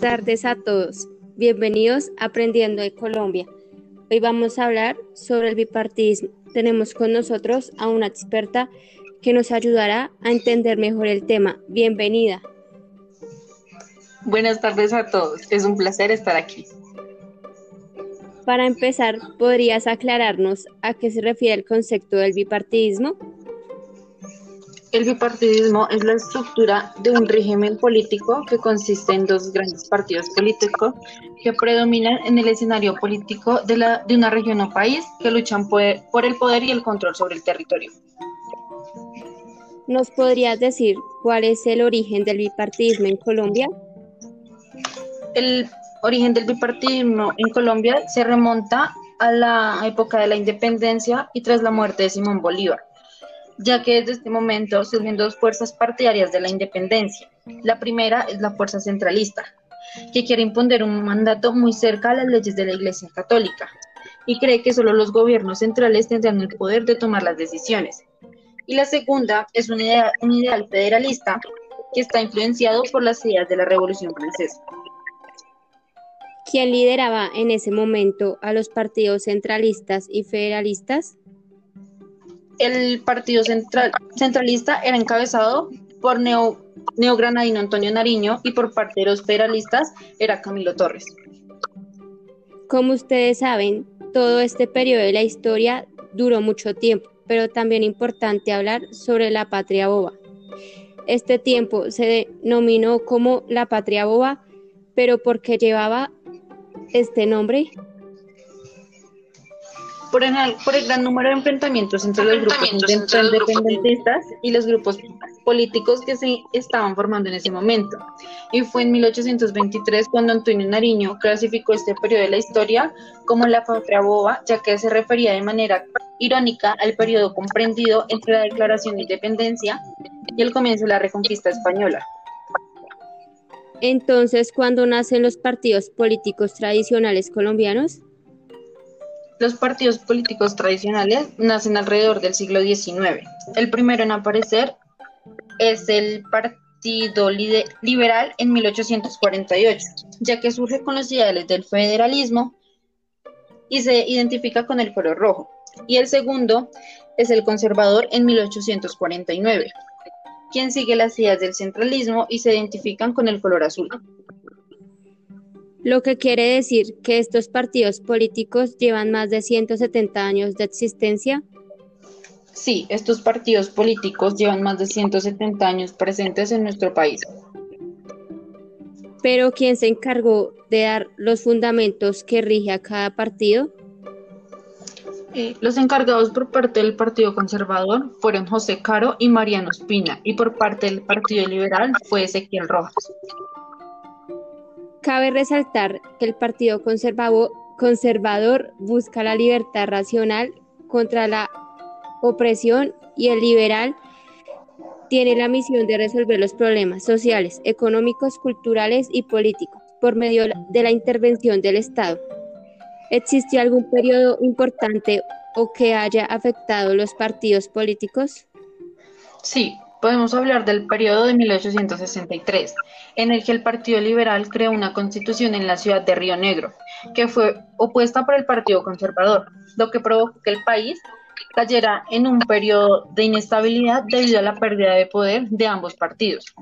tardes a todos. Bienvenidos a Aprendiendo de Colombia. Hoy vamos a hablar sobre el bipartidismo. Tenemos con nosotros a una experta que nos ayudará a entender mejor el tema. Bienvenida. Buenas tardes a todos. Es un placer estar aquí. Para empezar, ¿podrías aclararnos a qué se refiere el concepto del bipartidismo? El bipartidismo es la estructura de un régimen político que consiste en dos grandes partidos políticos que predominan en el escenario político de, la, de una región o país que luchan por, por el poder y el control sobre el territorio. ¿Nos podrías decir cuál es el origen del bipartidismo en Colombia? El origen del bipartidismo en Colombia se remonta a la época de la independencia y tras la muerte de Simón Bolívar ya que desde este momento surgen dos fuerzas partidarias de la independencia. La primera es la fuerza centralista, que quiere imponer un mandato muy cerca a las leyes de la Iglesia Católica y cree que solo los gobiernos centrales tendrán el poder de tomar las decisiones. Y la segunda es un ideal, un ideal federalista que está influenciado por las ideas de la Revolución Francesa. ¿Quién lideraba en ese momento a los partidos centralistas y federalistas? El partido central, centralista era encabezado por neo, neogranadino Antonio Nariño y por parte de los federalistas era Camilo Torres. Como ustedes saben, todo este periodo de la historia duró mucho tiempo, pero también importante hablar sobre la patria boba. Este tiempo se denominó como la patria boba, pero ¿por qué llevaba este nombre? Por el, por el gran número de enfrentamientos entre los grupos independentistas y los grupos políticos que se estaban formando en ese momento. Y fue en 1823 cuando Antonio Nariño clasificó este periodo de la historia como la patria boba, ya que se refería de manera irónica al periodo comprendido entre la declaración de independencia y el comienzo de la reconquista española. Entonces, ¿cuándo nacen los partidos políticos tradicionales colombianos? Los partidos políticos tradicionales nacen alrededor del siglo XIX. El primero en aparecer es el Partido Liberal en 1848, ya que surge con los ideales del federalismo y se identifica con el color rojo. Y el segundo es el Conservador en 1849, quien sigue las ideas del centralismo y se identifican con el color azul lo que quiere decir que estos partidos políticos llevan más de 170 años de existencia. Sí, estos partidos políticos llevan más de 170 años presentes en nuestro país. Pero ¿quién se encargó de dar los fundamentos que rige a cada partido? Eh, los encargados por parte del Partido Conservador fueron José Caro y Mariano Espina, y por parte del Partido Liberal fue Ezequiel Rojas. Cabe resaltar que el Partido Conservador busca la libertad racional contra la opresión y el liberal tiene la misión de resolver los problemas sociales, económicos, culturales y políticos por medio de la intervención del Estado. ¿Existe algún periodo importante o que haya afectado los partidos políticos? Sí, Podemos hablar del periodo de 1863, en el que el Partido Liberal creó una constitución en la ciudad de Río Negro, que fue opuesta por el Partido Conservador, lo que provocó que el país cayera en un periodo de inestabilidad debido a la pérdida de poder de ambos partidos.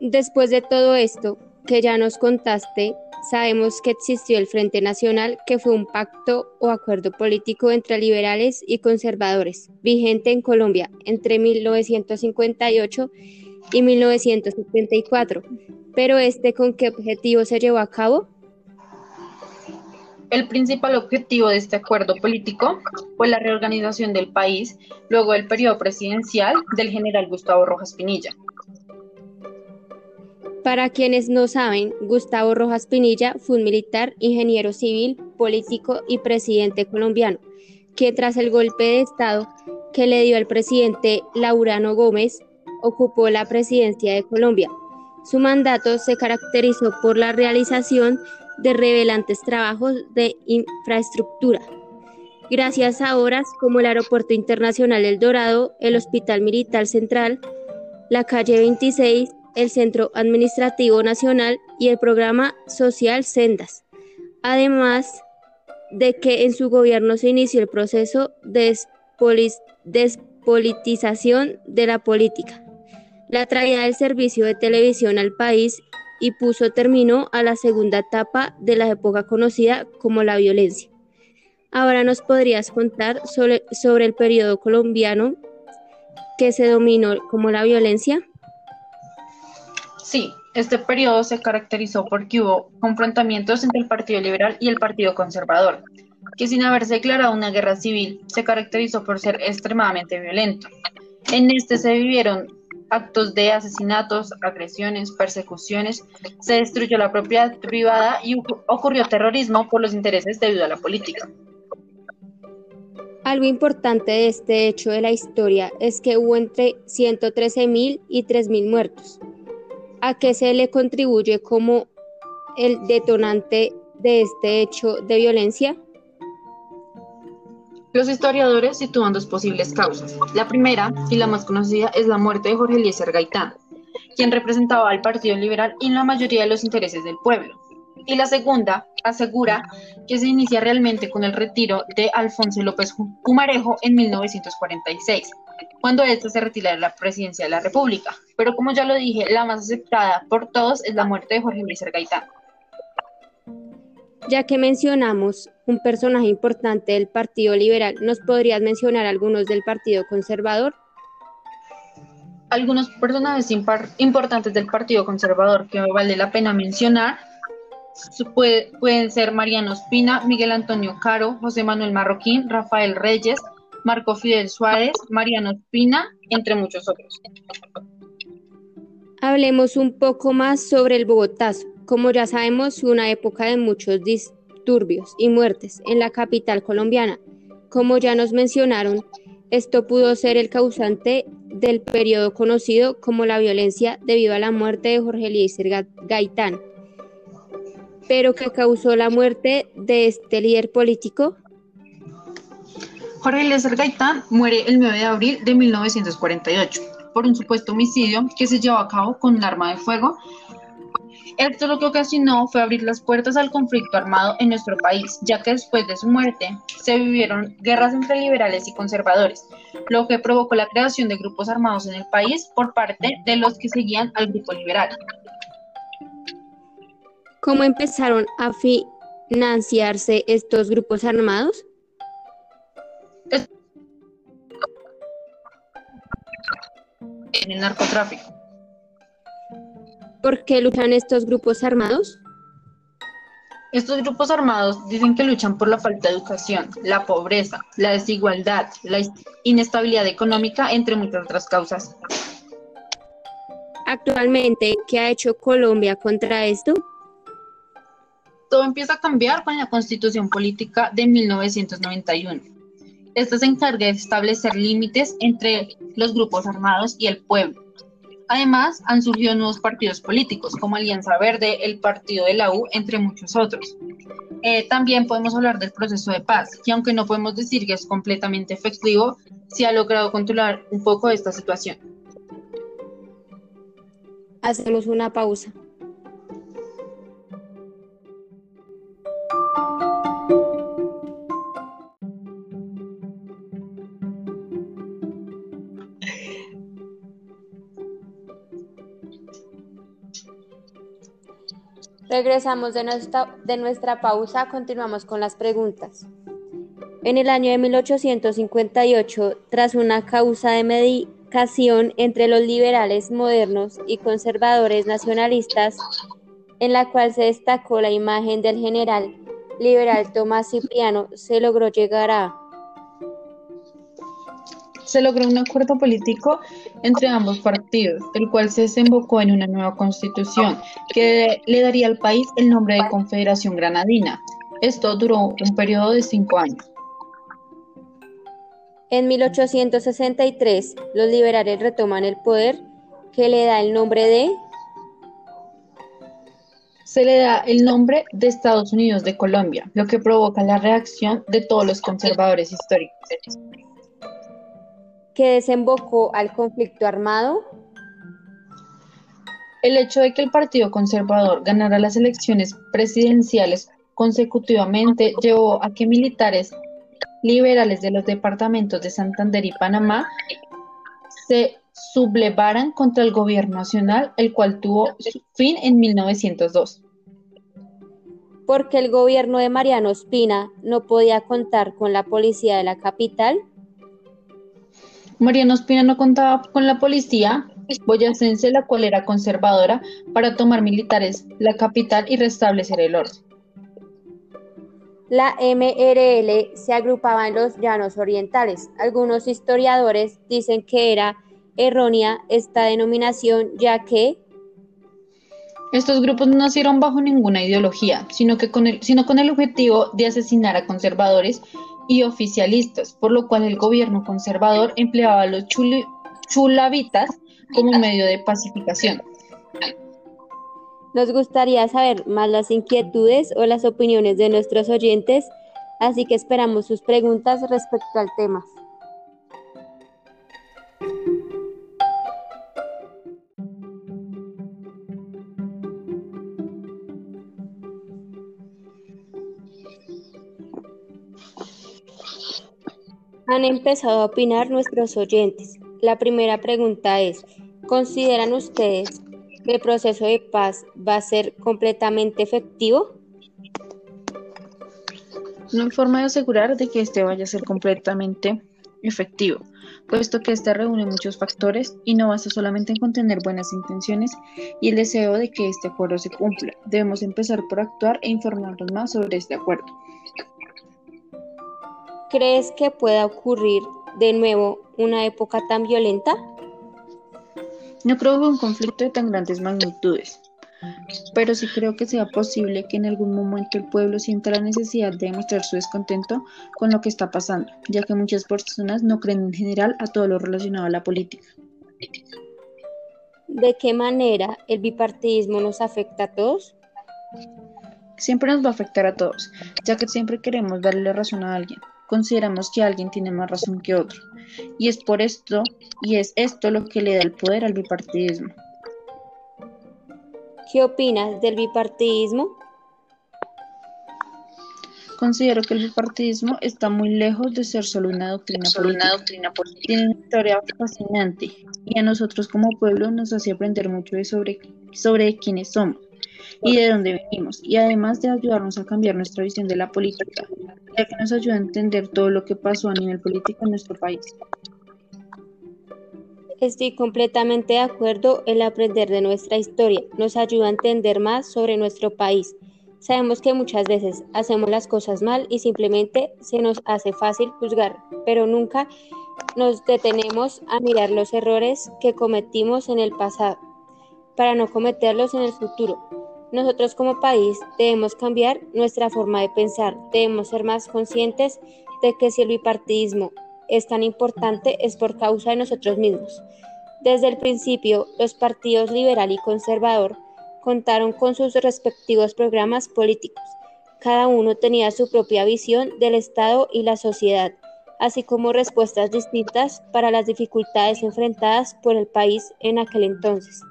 Después de todo esto que ya nos contaste, Sabemos que existió el Frente Nacional, que fue un pacto o acuerdo político entre liberales y conservadores, vigente en Colombia entre 1958 y 1974. Pero este, ¿con qué objetivo se llevó a cabo? El principal objetivo de este acuerdo político fue la reorganización del país luego del periodo presidencial del general Gustavo Rojas Pinilla. Para quienes no saben, Gustavo Rojas Pinilla fue un militar, ingeniero civil, político y presidente colombiano, que tras el golpe de Estado que le dio al presidente Laurano Gómez, ocupó la presidencia de Colombia. Su mandato se caracterizó por la realización de revelantes trabajos de infraestructura, gracias a obras como el Aeropuerto Internacional El Dorado, el Hospital Militar Central, la calle 26, el Centro Administrativo Nacional y el programa social Sendas. Además de que en su gobierno se inició el proceso de despolitización de la política, la traída del servicio de televisión al país y puso término a la segunda etapa de la época conocida como la violencia. Ahora nos podrías contar sobre, sobre el periodo colombiano que se dominó como la violencia. Sí, este periodo se caracterizó porque hubo confrontamientos entre el Partido Liberal y el Partido Conservador, que sin haberse declarado una guerra civil, se caracterizó por ser extremadamente violento. En este se vivieron actos de asesinatos, agresiones, persecuciones, se destruyó la propiedad privada y ocurrió terrorismo por los intereses debido a la política. Algo importante de este hecho de la historia es que hubo entre 113.000 y 3.000 muertos. ¿A qué se le contribuye como el detonante de este hecho de violencia? Los historiadores sitúan dos posibles causas. La primera, y la más conocida, es la muerte de Jorge Eliezer Gaitán, quien representaba al Partido Liberal y la mayoría de los intereses del pueblo. Y la segunda asegura que se inicia realmente con el retiro de Alfonso López Pumarejo en 1946, cuando éste se retira de la presidencia de la República. Pero como ya lo dije, la más aceptada por todos es la muerte de Jorge Luis Gaitán. Ya que mencionamos un personaje importante del Partido Liberal, ¿nos podrías mencionar algunos del Partido Conservador? Algunos personajes importantes del Partido Conservador que vale la pena mencionar pueden ser Mariano Espina, Miguel Antonio Caro, José Manuel Marroquín, Rafael Reyes, Marco Fidel Suárez, Mariano Espina, entre muchos otros. Hablemos un poco más sobre el Bogotazo. Como ya sabemos, una época de muchos disturbios y muertes en la capital colombiana. Como ya nos mencionaron, esto pudo ser el causante del periodo conocido como la violencia debido a la muerte de Jorge Eliezer Gaitán, pero que causó la muerte de este líder político. Jorge Eliezer Gaitán muere el 9 de abril de 1948 por un supuesto homicidio que se llevó a cabo con un arma de fuego. Esto lo que ocasionó fue abrir las puertas al conflicto armado en nuestro país, ya que después de su muerte se vivieron guerras entre liberales y conservadores, lo que provocó la creación de grupos armados en el país por parte de los que seguían al grupo liberal. ¿Cómo empezaron a financiarse estos grupos armados? En el narcotráfico. ¿Por qué luchan estos grupos armados? Estos grupos armados dicen que luchan por la falta de educación, la pobreza, la desigualdad, la inestabilidad económica, entre muchas otras causas. Actualmente, ¿qué ha hecho Colombia contra esto? Todo empieza a cambiar con la Constitución Política de 1991. Esta se encarga de establecer límites entre los grupos armados y el pueblo. Además, han surgido nuevos partidos políticos, como Alianza Verde, el Partido de la U, entre muchos otros. Eh, también podemos hablar del proceso de paz, que aunque no podemos decir que es completamente efectivo, sí ha logrado controlar un poco esta situación. Hacemos una pausa. Regresamos de nuestra, pausa, continuamos con las preguntas. En el año de 1858, tras una causa de medicación entre los liberales modernos y conservadores nacionalistas, en la cual se destacó la imagen del general liberal Tomás Cipriano, se logró llegar a se logró un acuerdo político entre ambos partidos, el cual se desembocó en una nueva constitución que le daría al país el nombre de Confederación Granadina. Esto duró un periodo de cinco años. En 1863, los liberales retoman el poder, que le da el nombre de... Se le da el nombre de Estados Unidos de Colombia, lo que provoca la reacción de todos los conservadores históricos que desembocó al conflicto armado? El hecho de que el Partido Conservador ganara las elecciones presidenciales consecutivamente llevó a que militares liberales de los departamentos de Santander y Panamá se sublevaran contra el gobierno nacional, el cual tuvo fin en 1902. Porque el gobierno de Mariano Espina no podía contar con la policía de la capital. Mariano Espina no contaba con la policía boyacense, la cual era conservadora, para tomar militares la capital y restablecer el orden. La MRL se agrupaba en los llanos orientales. Algunos historiadores dicen que era errónea esta denominación ya que estos grupos no nacieron bajo ninguna ideología, sino, que con el, sino con el objetivo de asesinar a conservadores y oficialistas, por lo cual el gobierno conservador empleaba a los chulavitas como medio de pacificación. Nos gustaría saber más las inquietudes o las opiniones de nuestros oyentes, así que esperamos sus preguntas respecto al tema. Han empezado a opinar nuestros oyentes. La primera pregunta es, ¿consideran ustedes el proceso de paz va a ser completamente efectivo? No hay forma de asegurar de que este vaya a ser completamente efectivo, puesto que este reúne muchos factores y no basta solamente en contener buenas intenciones y el deseo de que este acuerdo se cumpla. Debemos empezar por actuar e informarnos más sobre este acuerdo. ¿Crees que pueda ocurrir de nuevo una época tan violenta? No creo que un conflicto de tan grandes magnitudes, pero sí creo que sea posible que en algún momento el pueblo sienta la necesidad de demostrar su descontento con lo que está pasando, ya que muchas personas no creen en general a todo lo relacionado a la política. ¿De qué manera el bipartidismo nos afecta a todos? Siempre nos va a afectar a todos, ya que siempre queremos darle razón a alguien consideramos que alguien tiene más razón que otro. Y es por esto, y es esto lo que le da el poder al bipartidismo. ¿Qué opinas del bipartidismo? Considero que el bipartidismo está muy lejos de ser solo una doctrina, política. Una doctrina política. Tiene una historia fascinante y a nosotros como pueblo nos hace aprender mucho de sobre, sobre quiénes somos y de dónde venimos, y además de ayudarnos a cambiar nuestra visión de la política, ya que nos ayuda a entender todo lo que pasó a nivel político en nuestro país. Estoy completamente de acuerdo, el aprender de nuestra historia nos ayuda a entender más sobre nuestro país. Sabemos que muchas veces hacemos las cosas mal y simplemente se nos hace fácil juzgar, pero nunca nos detenemos a mirar los errores que cometimos en el pasado para no cometerlos en el futuro. Nosotros como país debemos cambiar nuestra forma de pensar, debemos ser más conscientes de que si el bipartidismo es tan importante es por causa de nosotros mismos. Desde el principio, los partidos liberal y conservador contaron con sus respectivos programas políticos. Cada uno tenía su propia visión del Estado y la sociedad, así como respuestas distintas para las dificultades enfrentadas por el país en aquel entonces.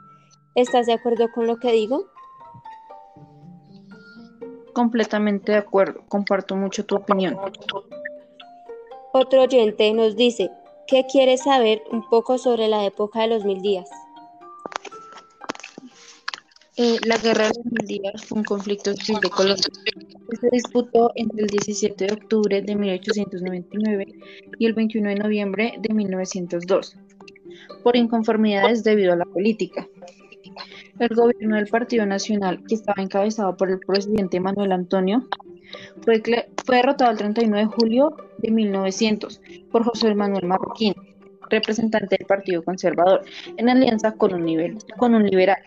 ¿Estás de acuerdo con lo que digo? Completamente de acuerdo, comparto mucho tu opinión. Otro oyente nos dice, ¿qué quiere saber un poco sobre la época de los mil días? Eh, la guerra de los mil días fue un conflicto civil de Colombia que se disputó entre el 17 de octubre de 1899 y el 21 de noviembre de 1902 por inconformidades debido a la política. El gobierno del Partido Nacional, que estaba encabezado por el presidente Manuel Antonio, fue, derrotado el 31 de julio de 1900 por José Manuel Marroquín, representante del Partido Conservador, en alianza con un, nivel, con un liberal.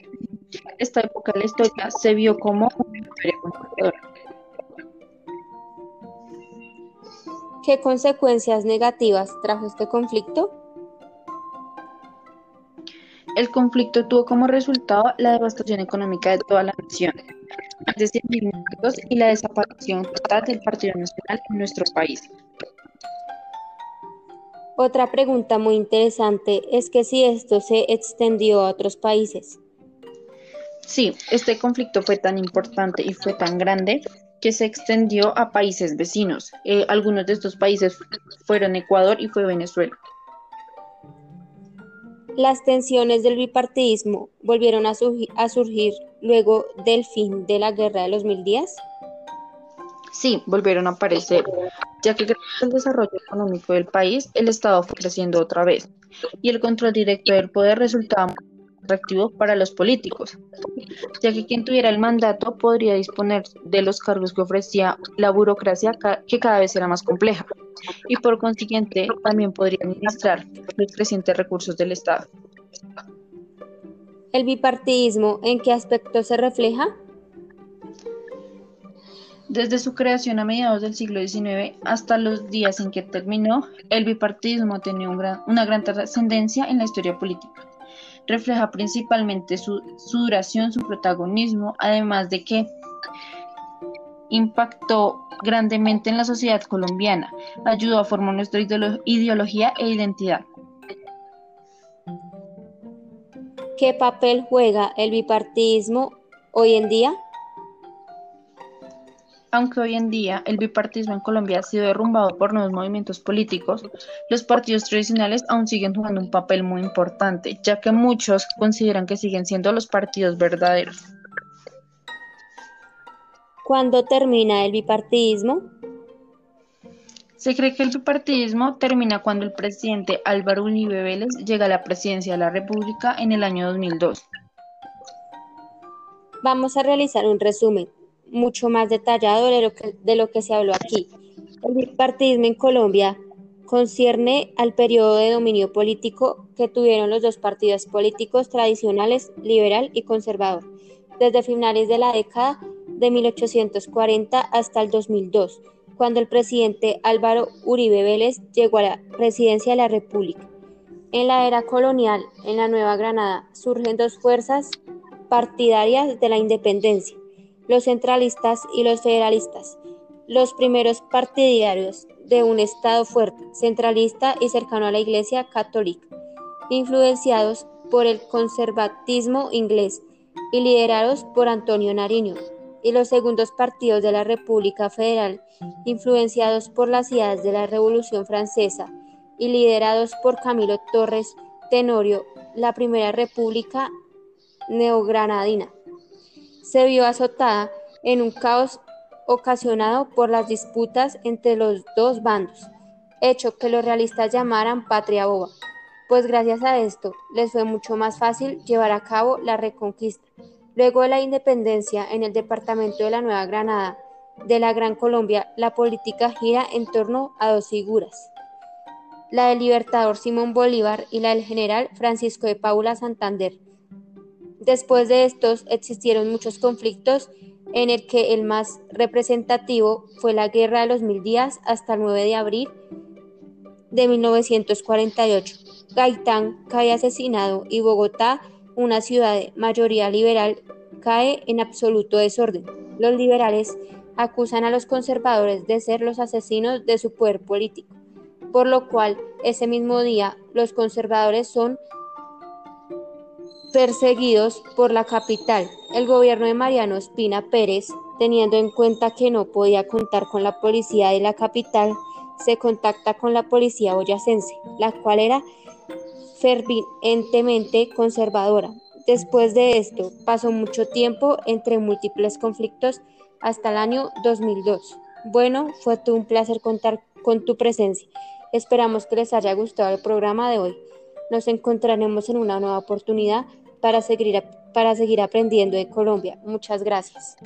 Esta época de la historia se vio como una victoria conservadora. ¿Qué consecuencias negativas trajo este conflicto? El conflicto tuvo como resultado la devastación económica de toda la nación, más de 100.000 muertos y la desaparición total del Partido Nacional en nuestro país. Otra pregunta muy interesante es que si esto se extendió a otros países. Sí, este conflicto fue tan importante y fue tan grande que se extendió a países vecinos. Eh, algunos de estos países fueron Ecuador y fue Venezuela. Las tensiones del bipartidismo volvieron a, surgir luego del fin de la Guerra de los Mil Días. Sí, volvieron a aparecer, ya que gracias al desarrollo económico del país, el Estado fue creciendo otra vez y el control directo del poder resultaba atractivo para los políticos, ya que quien tuviera el mandato podría disponer de los cargos que ofrecía la burocracia que cada vez era más compleja y por consiguiente también podría administrar los crecientes recursos del Estado. ¿El bipartidismo en qué aspecto se refleja? Desde su creación a mediados del siglo XIX hasta los días en que terminó, el bipartidismo tenía una gran trascendencia en la historia política refleja principalmente su, duración, su protagonismo, además de que impactó grandemente en la sociedad colombiana, ayudó a formar nuestra ideología e identidad. ¿Qué papel juega el bipartidismo hoy en día? Aunque hoy en día el bipartismo en Colombia ha sido derrumbado por nuevos movimientos políticos, los partidos tradicionales aún siguen jugando un papel muy importante, ya que muchos consideran que siguen siendo los partidos verdaderos. ¿Cuándo termina el bipartidismo? Se cree que el bipartidismo termina cuando el presidente Álvaro Uribe Vélez llega a la presidencia de la República en el año 2002. Vamos a realizar un resumen mucho más detallado de lo que, de lo que se habló aquí. El bipartidismo en Colombia concierne al periodo de dominio político que tuvieron los dos partidos políticos tradicionales, liberal y conservador, desde finales de la década de 1840 hasta el 2002, cuando el presidente Álvaro Uribe Vélez llegó a la presidencia de la República. En la era colonial, en la Nueva Granada, surgen dos fuerzas partidarias de la independencia, los centralistas y los federalistas, los primeros partidarios de un Estado fuerte, centralista y cercano a la Iglesia católica, influenciados por el conservatismo inglés y liderados por Antonio Nariño, y los segundos partidos de la República Federal, influenciados por las ideas de la Revolución Francesa y liderados por Camilo Torres Tenorio, la Primera República Neogranadina se vio azotada en un caos ocasionado por las disputas entre los dos bandos, hecho que los realistas llamaran patria boba, pues gracias a esto les fue mucho más fácil llevar a cabo la reconquista. Luego de la independencia en el departamento de la Nueva Granada de la Gran Colombia, la política gira en torno a dos figuras, la del libertador Simón Bolívar y la del general Francisco de Paula Santander, Después de estos existieron muchos conflictos en el que el más representativo fue la Guerra de los Mil Días hasta el 9 de abril de 1948. Gaitán cae asesinado y Bogotá, una ciudad de mayoría liberal, cae en absoluto desorden. Los liberales acusan a los conservadores de ser los asesinos de su poder político, por lo cual ese mismo día los conservadores son perseguidos por la capital. El gobierno de Mariano Espina Pérez, teniendo en cuenta que no podía contar con la policía de la capital, se contacta con la policía boyacense, la cual era fervientemente conservadora. Después de esto, pasó mucho tiempo entre múltiples conflictos hasta el año 2002. Bueno, fue un placer contar con tu presencia. Esperamos que les haya gustado el programa de hoy. Nos encontraremos en una nueva oportunidad para seguir, para seguir aprendiendo de Colombia. Muchas gracias.